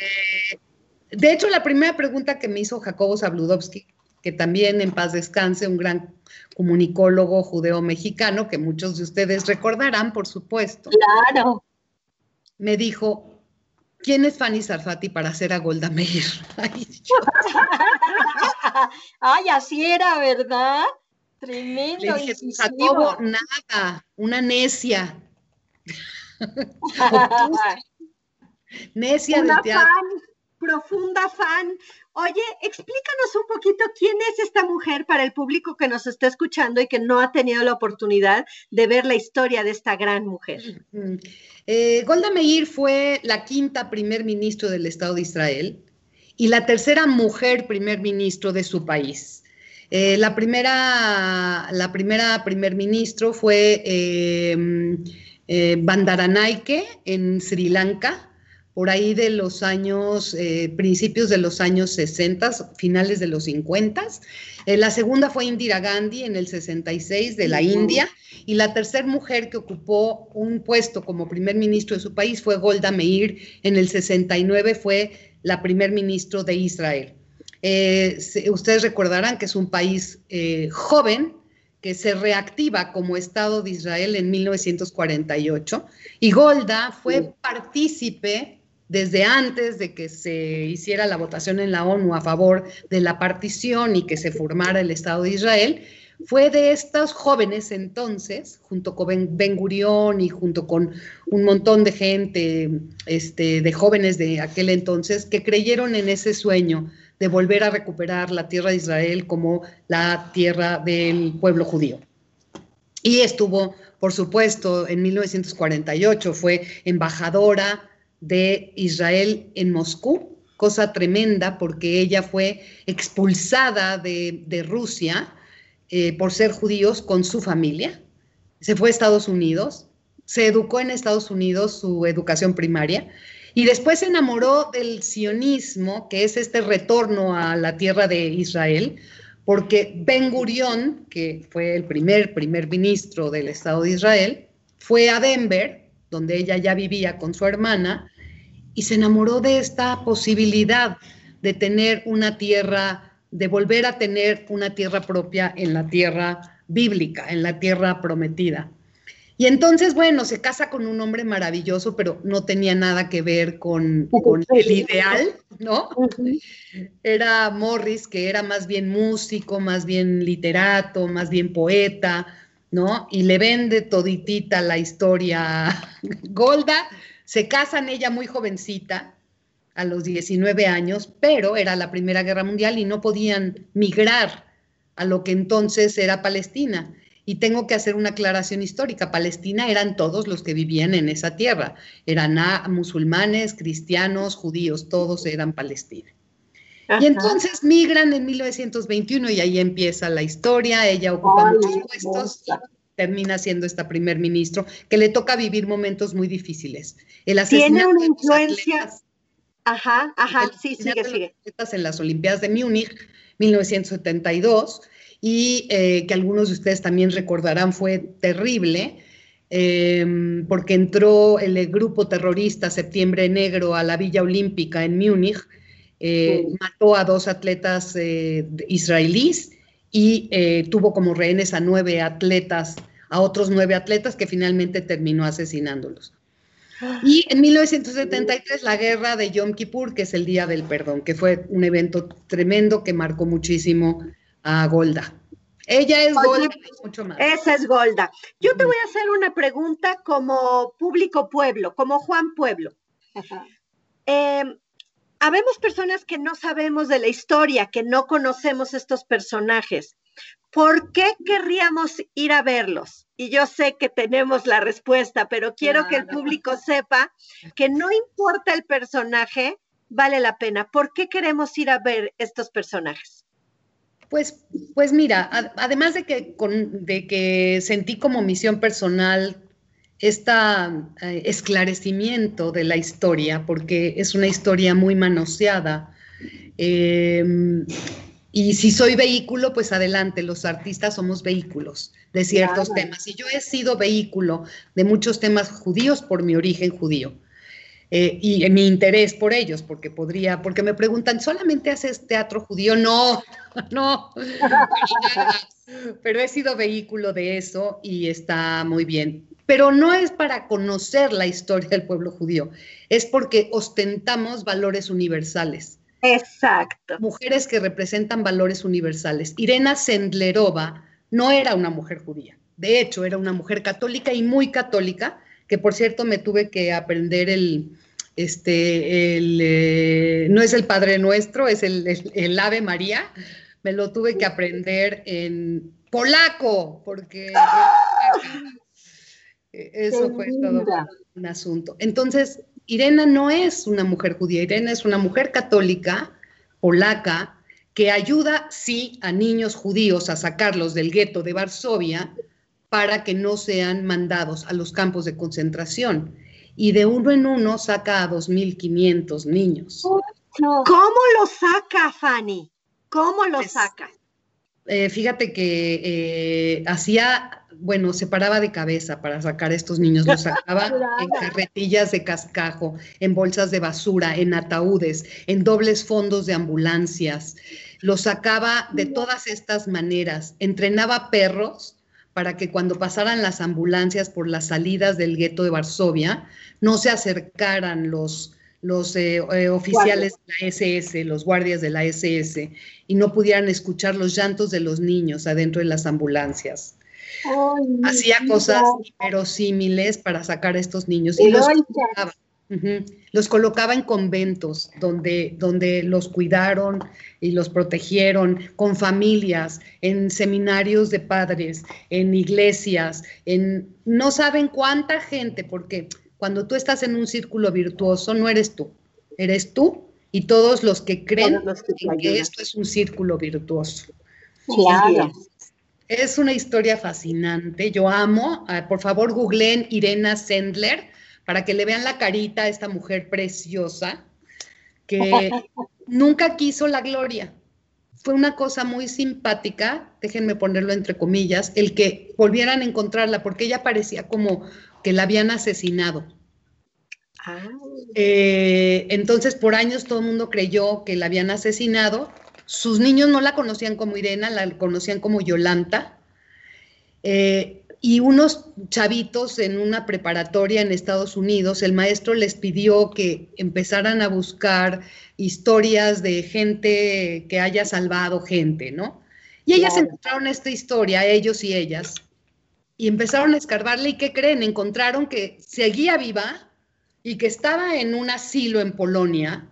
de hecho, la primera pregunta que me hizo Jacobo Zabludovsky, que también en paz descanse, un gran comunicólogo judeo-mexicano, que muchos de ustedes recordarán, por supuesto. Claro. Me dijo, ¿quién es Fanny Sarfati para hacer a Golda Meir? Ay, así era, ¿verdad? Tremendo. Le dije, Jacobo, nada, una necia. necia del teatro profunda fan. Oye, explícanos un poquito quién es esta mujer para el público que nos está escuchando y que no ha tenido la oportunidad de ver la historia de esta gran mujer. Eh, Golda Meir fue la quinta primer ministro del Estado de Israel y la tercera mujer primer ministro de su país. Eh, la, primera, la primera primer ministro fue eh, Bandaranaike en Sri Lanka por ahí de los años, eh, principios de los años 60, finales de los 50. Eh, la segunda fue Indira Gandhi en el 66 de la India y la tercera mujer que ocupó un puesto como primer ministro de su país fue Golda Meir. En el 69 fue la primer ministro de Israel. Eh, ustedes recordarán que es un país joven, que se reactiva como Estado de Israel en 1948 y Golda fue partícipe desde antes de que se hiciera la votación en la ONU a favor de la partición y que se formara el Estado de Israel, fue de estos jóvenes entonces, junto con Ben Gurión y junto con un montón de gente, este, de jóvenes de aquel entonces, que creyeron en ese sueño de volver a recuperar la tierra de Israel como la tierra del pueblo judío. Y estuvo, por supuesto, en 1948, fue embajadora de Israel en Moscú, cosa tremenda porque ella fue expulsada de, Rusia eh, por ser judíos con su familia. Se fue a Estados Unidos, se educó en Estados Unidos su educación primaria y después se enamoró del sionismo, que es este retorno a la tierra de Israel, porque Ben Gurión, que fue el primer primer ministro del Estado de Israel, fue a Denver, donde ella ya vivía con su hermana, y se enamoró de esta posibilidad de tener una tierra, de volver a tener una tierra propia en la tierra bíblica, en la tierra prometida. Y entonces, bueno, se casa con un hombre maravilloso, pero no tenía nada que ver con, el ideal, ¿no? Era Morris, que era más bien músico, más bien literato, más bien poeta, ¿no? Y le vende toditita la historia Golda. Se casan ella muy jovencita, a los 19 años, pero era la Primera Guerra Mundial y no podían migrar a lo que entonces era Palestina. Y tengo que hacer una aclaración histórica. Palestina eran todos los que vivían en esa tierra. Eran musulmanes, cristianos, judíos, todos eran Palestina. Y entonces migran en 1921 y ahí empieza la historia. Ella ocupa muchos puestos y termina siendo esta primer ministro que le toca vivir momentos muy difíciles. El Tiene una influencia. ajá, ajá, sí, sigue, sigue. En las Olimpiadas de Múnich, 1972 y eh, que algunos de ustedes también recordarán fue terrible, em, porque entró el grupo terrorista Septiembre Negro a la Villa Olímpica en Múnich, eh, mató a dos atletas eh, israelíes y tuvo como rehenes a nueve atletas, a otros nueve atletas que finalmente terminó asesinándolos. Y en 1973 la guerra de Yom Kippur, que es el Día del Perdón, que fue un evento tremendo que marcó muchísimo a Golda. Ella es Golda, mucho más. Esa es Golda. Yo te voy a hacer una pregunta como público pueblo, como Juan Pueblo. Eh, habemos personas que no sabemos de la historia, que no conocemos estos personajes. ¿Por qué querríamos ir a verlos? Y yo sé que tenemos la respuesta, pero quiero que el público sepa que no importa el personaje, vale la pena. ¿Por qué queremos ir a ver estos personajes? Pues, pues mira, además de que, de que sentí como misión personal este esclarecimiento de la historia, porque es una historia muy manoseada. Em, y si soy vehículo, pues adelante, los artistas somos vehículos de ciertos temas. Y yo he sido vehículo de muchos temas judíos por mi origen judío. Eh, y mi interés por ellos, porque podría, porque me preguntan, ¿solamente haces teatro judío? No, no, pero he sido vehículo de eso y está muy bien. Pero no es para conocer la historia del pueblo judío, es porque ostentamos valores universales. Exacto. Mujeres que representan valores universales. Irena Sendlerova no era una mujer judía, de hecho era una mujer católica y muy católica, que por cierto me tuve que aprender el, este, el, eh, no es el Padre Nuestro, es el, Ave María. Me lo tuve que aprender en polaco, porque eso fue todo un asunto. Entonces, Irena no es una mujer judía, Irena es una mujer católica, polaca, que ayuda, sí, a niños judíos a sacarlos del gueto de Varsovia para que no sean mandados a los campos de concentración y de uno en uno saca a 2.500 niños. ¿Cómo lo saca, Fanny? ¿Cómo lo pues, saca? Eh, fíjate que eh, hacía, bueno, se paraba de cabeza para sacar a estos niños, los sacaba en carretillas de cascajo, en bolsas de basura, en ataúdes, en dobles fondos de ambulancias. Los sacaba de todas estas maneras. Entrenaba perros para que cuando pasaran las ambulancias por las salidas del gueto de Varsovia, no se acercaran los, los eh, eh, oficiales de la SS, los guardias de la SS, y no pudieran escuchar los llantos de los niños adentro de las ambulancias. Hacía cosas inverosímiles para sacar a estos niños y los colocaba, los colocaba en conventos donde, donde los cuidaron y los protegieron, con familias, en seminarios de padres, en iglesias, en no saben cuánta gente, porque cuando tú estás en un círculo virtuoso, no eres tú, eres tú y todos los que creen que, esto es un círculo virtuoso. Claro. Es una historia fascinante. Yo amo. Ah, por favor, googleen Irena Sendler para que le vean la carita a esta mujer preciosa que nunca quiso la gloria. Fue una cosa muy simpática, déjenme ponerlo entre comillas, el que volvieran a encontrarla, porque ella parecía como que la habían asesinado. Ah. Eh, entonces, por años todo el mundo creyó que la habían asesinado. Sus niños no la conocían como Irena, la conocían como Yolanta. Eh, y unos chavitos en una preparatoria en Estados Unidos, el maestro les pidió que empezaran a buscar historias de gente que haya salvado gente, ¿no? Y ellas encontraron esta historia, ellos y ellas, y empezaron a escarbarle y ¿qué creen? Encontraron que seguía viva y que estaba en un asilo en Polonia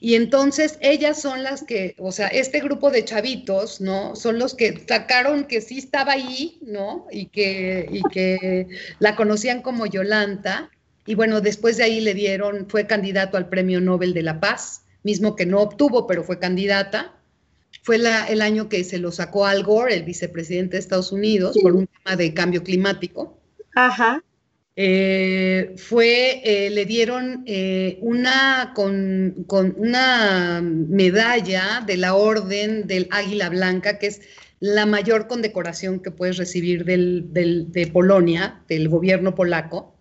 y entonces ellas son las que, o sea, este grupo de chavitos, ¿no? Son los que sacaron que sí estaba ahí, ¿no? Y que, y que la conocían como Yolanta. Y bueno, después de ahí le dieron, fue candidato al Premio Nobel de la Paz, mismo que no obtuvo, pero fue candidata. Fue la, el año que se lo sacó Al Gore, el vicepresidente de Estados Unidos, por un tema de cambio climático. Ajá. Eh, fue, eh, le dieron eh, una, con, una medalla de la Orden del Águila Blanca, que es la mayor condecoración que puedes recibir de Polonia, del gobierno polaco,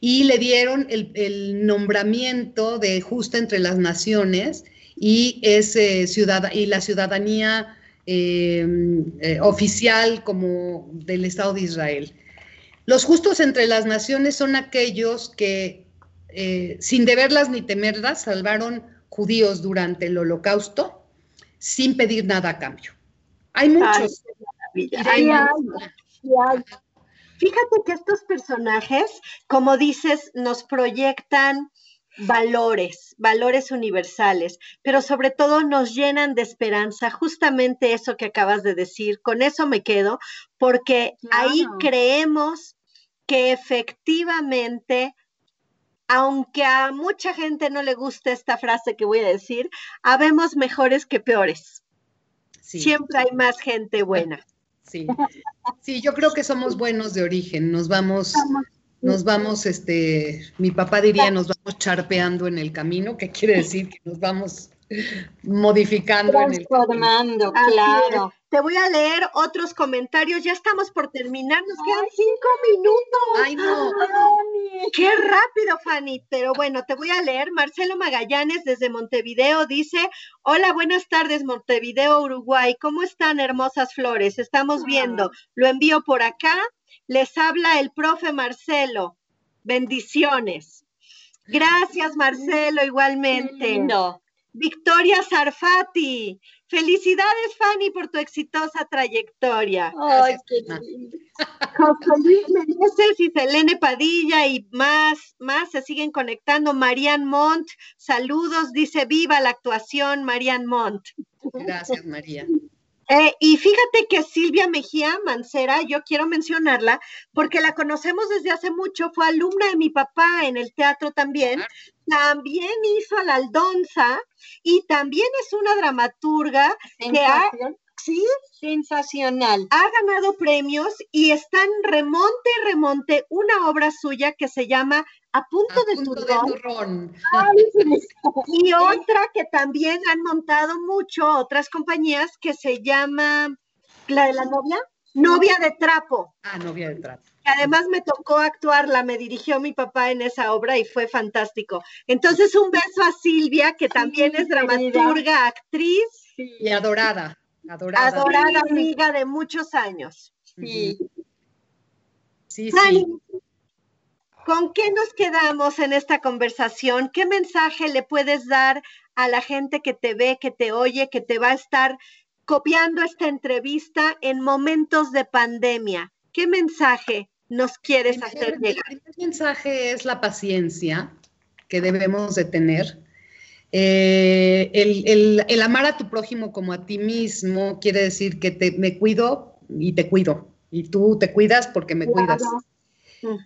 y le dieron el, nombramiento de justa entre las naciones y, y la ciudadanía oficial como del Estado de Israel. Los justos entre las naciones son aquellos que, eh, sin deberlas ni temerlas, salvaron judíos durante el holocausto sin pedir nada a cambio. Hay muchos. Fíjate que estos personajes, como dices, nos proyectan valores, valores universales, pero sobre todo nos llenan de esperanza, justamente eso que acabas de decir, con eso me quedo, porque ahí creemos que efectivamente, aunque a mucha gente no le guste esta frase que voy a decir, habemos mejores que peores. Siempre hay más gente buena. Sí. sí, yo creo que somos buenos de origen, nos vamos, nos vamos, este, mi papá diría, nos vamos charpeando en el camino, que quiere decir que nos vamos modificando. Transformando, claro. Te voy a leer otros comentarios. Ya estamos por terminar. Nos quedan cinco minutos. Ay, no. Qué rápido, Fanny. Pero bueno, te voy a leer. Marcelo Magallanes desde Montevideo dice: Hola, buenas tardes, Montevideo, Uruguay. ¿Cómo están, hermosas flores? Estamos viendo. Lo envío por acá. Les habla el profe Marcelo. Bendiciones. Gracias, Marcelo, igualmente. Victoria Sarfati. Felicidades, Fanny, por tu exitosa trayectoria. Ay, qué lindo. José Luis Meneses y Selene Padilla y más, más se siguen conectando. Marian Montt, saludos, dice viva la actuación, Marian Montt. Gracias, María. Eh, y fíjate que Silvia Mejía Mancera, yo quiero mencionarla porque la conocemos desde hace mucho, fue alumna de mi papá en el teatro también, también hizo la Aldonza y también es una dramaturga que ha, sí, sensacional. Ha ganado premios y está en remonte y remonte una obra suya que se llama A punto, de, turrón. y otra que también han montado mucho otras compañías que se llama la de la novia, novia de trapo. Ah, novia de trapo. además me tocó actuarla, me dirigió mi papá en esa obra y fue fantástico. Entonces, un beso a Silvia, que también es dramaturga, actriz. Y adorada. Adorada. Adorada amiga de muchos años. Sí. Sí, sí. ¿Con qué nos quedamos en esta conversación? ¿Qué mensaje le puedes dar a la gente que te ve, que te oye, que te va a estar copiando esta entrevista en momentos de pandemia? ¿Qué mensaje nos quieres hacer llegar? El primer mensaje es la paciencia que debemos de tener eh, el, amar a tu prójimo como a ti mismo quiere decir que te, me cuido y te cuido. Y tú te cuidas porque me cuidas.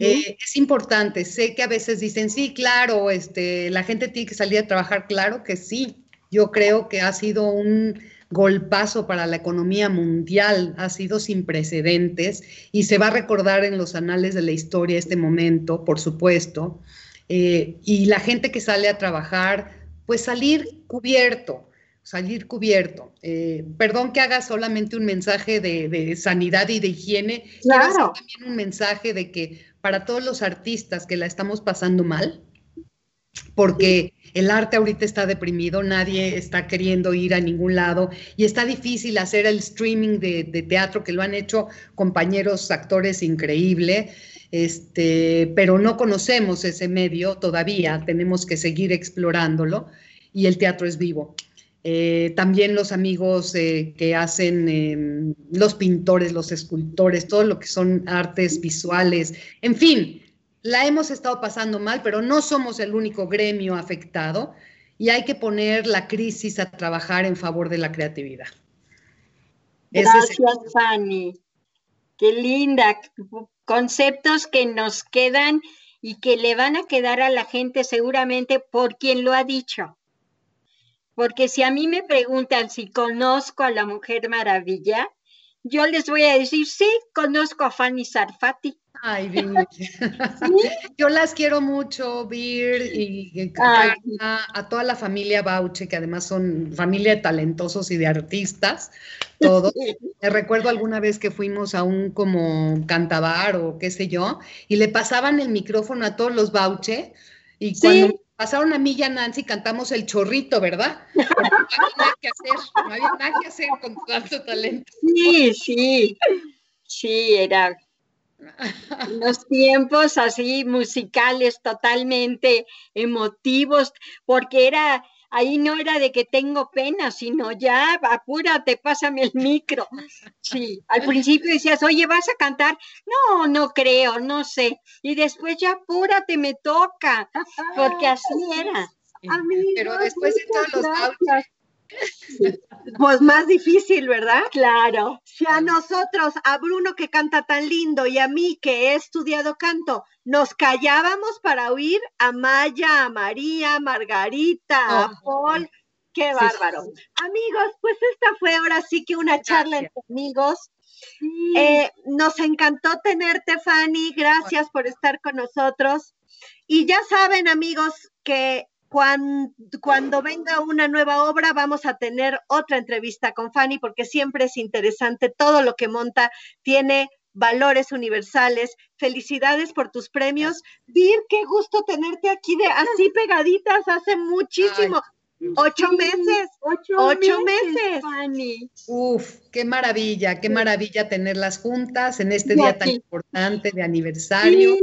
Eh, es importante. Sé que a veces dicen, sí, claro, este, la gente tiene que salir a trabajar. Claro que sí. Yo creo que ha sido un golpazo para la economía mundial, ha sido sin precedentes y se va a recordar en los anales de la historia este momento, por supuesto. Eh, y la gente que sale a trabajar pues salir cubierto, salir cubierto. Eh, perdón que haga solamente un mensaje de, sanidad y de higiene, claro. también un mensaje de que para todos los artistas que la estamos pasando mal, porque el arte ahorita está deprimido, nadie está queriendo ir a ningún lado y está difícil hacer el streaming de, teatro que lo han hecho compañeros actores increíble, este, pero no conocemos ese medio todavía, tenemos que seguir explorándolo y el teatro es vivo. Eh, también los amigos eh, que hacen em, los pintores, los escultores, todo lo que son artes visuales, en fin, la hemos estado pasando mal, pero no somos el único gremio afectado y hay que poner la crisis a trabajar en favor de la creatividad. Gracias, Fanny. Qué linda. Conceptos que nos quedan y que le van a quedar a la gente seguramente por quien lo ha dicho. Porque si a mí me preguntan si conozco a la Mujer Maravilla, yo les voy a decir, sí, conozco a Fanny Sarfati. Ay, Yo las quiero mucho, Vir y, a toda la familia Bauche, que además son familia de talentosos y de artistas, todos. Me recuerdo alguna vez que fuimos a un como cantabar o qué sé yo, y le pasaban el micrófono a todos los Bauche, y cuando pasaron a mí y a Nancy, cantamos el chorrito, ¿verdad? no había nada que hacer, no había nada que hacer con tanto talento. Sí, sí, sí, era los tiempos así musicales totalmente emotivos, porque era, ahí no era de que tengo pena, sino ya apúrate, pásame el micro. Sí, al principio decías, oye, ¿vas a cantar? No, no creo, no sé. Y después ya apúrate, me toca, porque así era. Pero después de todos los pues más difícil, ¿verdad? Claro. Si a nosotros, a Bruno que canta tan lindo y a mí que he estudiado canto, nos callábamos para oír a Maya, a María, a Margarita, a Paul. Qué bárbaro. Amigos, pues esta fue ahora sí que una charla entre amigos. Eh, nos encantó tenerte, Fanny. Gracias por estar con nosotros. Y ya saben, amigos, que cuando, venga una nueva obra, vamos a tener otra entrevista con Fanny porque siempre es interesante. Todo lo que monta tiene valores universales. Felicidades por tus premios. Vir, qué gusto tenerte aquí de así pegaditas hace muchísimo. ocho meses, ocho, meses. Fanny. Uf, qué maravilla, qué maravilla tenerlas juntas en este día tan importante de aniversario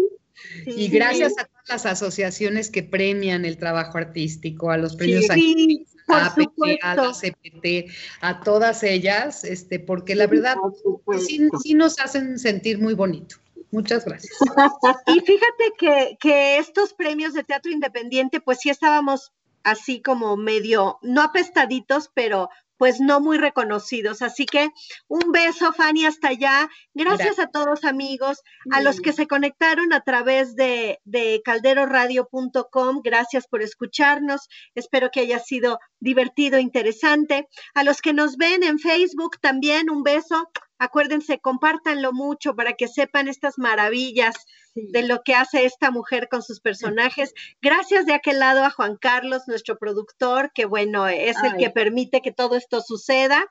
y gracias a todas las asociaciones que premian el trabajo artístico, a los premios a, la CPT, a todas ellas, este, porque la verdad sí, nos hacen sentir muy bonito. Muchas gracias. Y fíjate que, que estos premios de teatro independiente, pues sí estábamos así como medio, no apestaditos, pero pues no muy reconocidos. Así que un beso, Fanny, hasta allá. Gracias, a todos amigos, a los que se conectaron a través de, de calderoradio.com. Gracias por escucharnos. Espero que haya sido divertido, interesante. A los que nos ven en Facebook también, un beso. Acuérdense, compártanlo mucho para que sepan estas maravillas de lo que hace esta mujer con sus personajes. Gracias de aquel lado a Juan Carlos, nuestro productor, que bueno, es el que permite que todo esto suceda.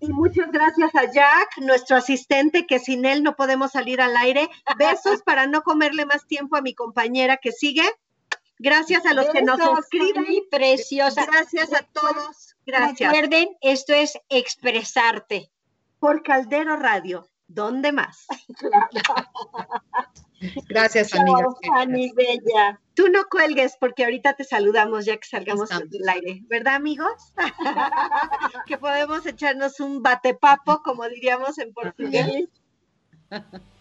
Y muchas gracias a Jack, nuestro asistente, que sin él no podemos salir al aire. Besos para no comerle más tiempo a mi compañera que sigue. Gracias a los que nos escriben. Preciosa. Gracias a todos. Gracias. Recuerden, esto es expresarte. Por Caldero Radio. ¿Dónde más? Gracias, amiga. Fanny Bella. Tú no cuelgues porque ahorita te saludamos ya que salgamos del aire, ¿verdad, amigos? que podemos echarnos un batepapo, como diríamos en portugués.